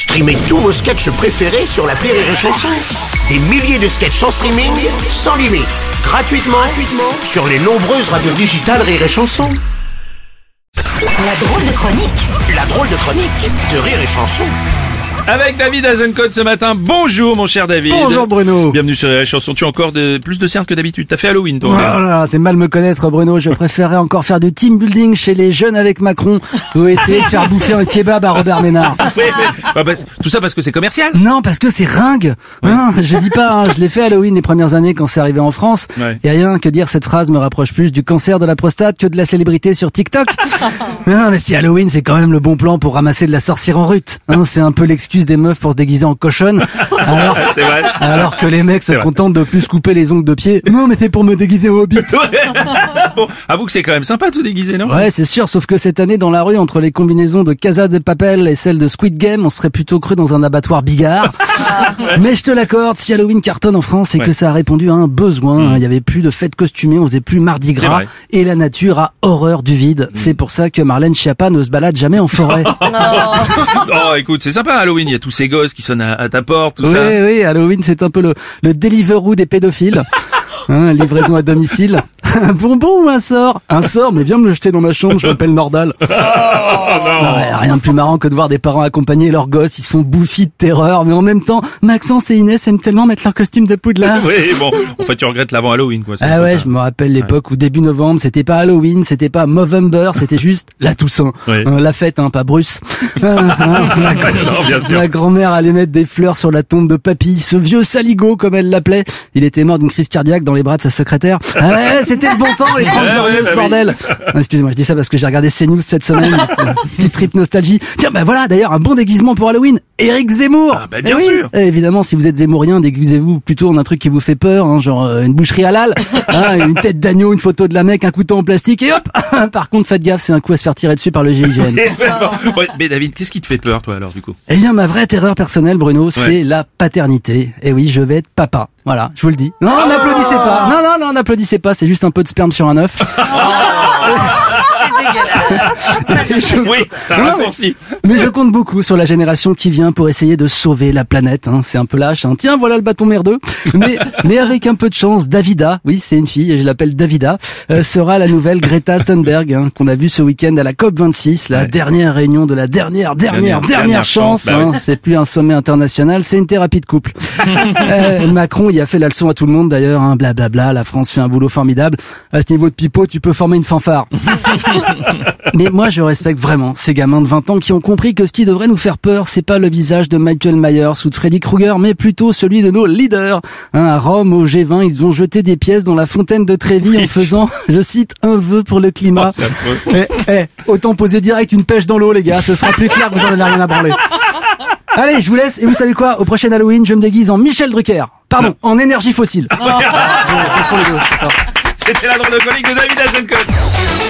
Streamez tous vos sketchs préférés sur la Rire et Chanson. Des milliers de sketchs en streaming, sans limite, gratuitement, gratuitement sur les nombreuses radios digitales Rire et Chanson. La drôle de chronique La drôle de chronique de Rire et Chanson. Avec David Azencode ce matin. Bonjour mon cher David. Bonjour Bruno. Bienvenue sur la chanson. Tu as encore de, plus de cernes que d'habitude. T'as fait Halloween toi. Oh là. là là, c'est mal me connaître Bruno, je préférerais encore faire du team building chez les jeunes avec Macron ou essayer de faire bouffer un kebab à Robert Ménard. Oui, mais- bah, bah, tout ça parce que c'est commercial. Non, parce que c'est ringue. Hein, je dis pas, hein, je l'ai fait Halloween les premières années quand c'est arrivé en France. Ouais. Et rien que dire cette phrase me rapproche plus du cancer de la prostate que de la célébrité sur TikTok. non, mais si Halloween c'est quand même le bon plan pour ramasser de la sorcière en rut. Hein, c'est un peu l'excuse des meufs pour se déguiser en cochonne. Alors, C'est vrai. alors que les mecs se contentent de plus couper les ongles de pied. Non, mais c'est pour me déguiser en hobbit. bon, avoue que c'est quand même sympa de se déguiser, non? Ouais, c'est sûr, sauf que cette année, dans la rue, entre les combinaisons de Casa de Papel et celles de Squid Game, on serait plutôt cru dans un abattoir bigard. Mais je te l'accorde, si Halloween cartonne en France, c'est Ouais. que ça a répondu à un besoin. Il y avait plus de fêtes costumées, on faisait plus Mardi Gras, et la nature a horreur du vide. C'est pour ça que Marlène Schiappa ne se balade jamais en forêt. Oh, écoute, c'est sympa Halloween. Il y a tous ces gosses qui sonnent à, à ta porte, tout oui, ça. oui, Halloween, c'est un peu le, le Deliveroo des pédophiles. Hein, livraison à domicile. Un bonbon ou un sort? Un sort, mais viens me le jeter dans ma chambre, je m'appelle Nordal. Oh, Non, ouais, rien de plus marrant que de voir des parents accompagner leurs gosses, ils sont bouffis de terreur, mais en même temps, Maxence et Inès aiment tellement mettre leur costume de poudlard. Oui, bon. En fait, tu regrettes l'avant Halloween, quoi. Ah ouais, ça. je me rappelle l'époque où début novembre, c'était pas Halloween, c'était pas Movember, c'était juste la Toussaint. Oui. Hein, la fête, hein, pas Bruce. Ma, grand-mère allait mettre des fleurs sur la tombe de papy, ce vieux saligo comme elle l'appelait. Il était mort d'une crise cardiaque dans les bras de sa secrétaire. Ah ouais, le bon temps, les Trente Ouais, Glorieuses, bah oui. bordel. Ah, Excusez-moi, je dis ça parce que j'ai regardé CNews cette semaine. Petite trip nostalgie. Tiens, bah voilà, d'ailleurs, un bon déguisement pour Halloween. Eric Zemmour. Ah, bah, bien Eh oui. sûr. Eh, évidemment, si vous êtes zémourien, déguisez-vous plutôt en un truc qui vous fait peur, hein, genre euh, une boucherie halal, hein, une tête d'agneau, une photo de la mec, un couteau en plastique, et hop Par contre, faites gaffe, c'est un coup à se faire tirer dessus par le GIGN. Ouais, mais David, qu'est-ce qui te fait peur, toi, alors, du coup? Eh bien, ma vraie terreur personnelle, Bruno, c'est la paternité. Et oui, je vais être papa. Voilà, je vous le dis. Non, n'applaudissez pas. Non, non, non, n'applaudissez pas. C'est juste un peu de sperme sur un œuf. Oui, c'est un Non, mais- raccourci. Mais je compte beaucoup sur la génération qui vient pour essayer de sauver la planète. Hein. C'est un peu lâche. Hein. Tiens, voilà le bâton merdeux. Mais, mais avec un peu de chance, Davida, oui, c'est une fille et je l'appelle Davida, euh, sera la nouvelle Greta Thunberg hein, qu'on a vue ce week-end à la COP 26, la Ouais. dernière réunion de la dernière, dernière, Dernière- chance. bah hein. C'est plus un sommet international, c'est une thérapie de couple. Euh, Macron, il a fait la leçon à tout le monde d'ailleurs. Hein. Blablabla, la France fait un boulot formidable. À ce niveau de pipeau, tu peux former une fanfare. Mais moi, je respecte vraiment ces gamins de 20 ans qui ont compris que ce qui devrait nous faire peur, c'est pas le visage de Michael Myers ou de Freddy Krueger, mais plutôt celui de nos leaders. Hein, à Rome, au G20, ils ont jeté des pièces dans la fontaine de Trévi en faisant, je cite, un vœu pour le climat. Oh. Eh, eh, autant poser direct une pêche dans l'eau, les gars. Ce sera plus clair vous en avez rien à branler. Allez, je vous laisse. Et vous savez quoi Au prochain Halloween, je me déguise en Michel Drucker. Pardon, en énergie fossile. C'était la drôle de chronique de David Azencode.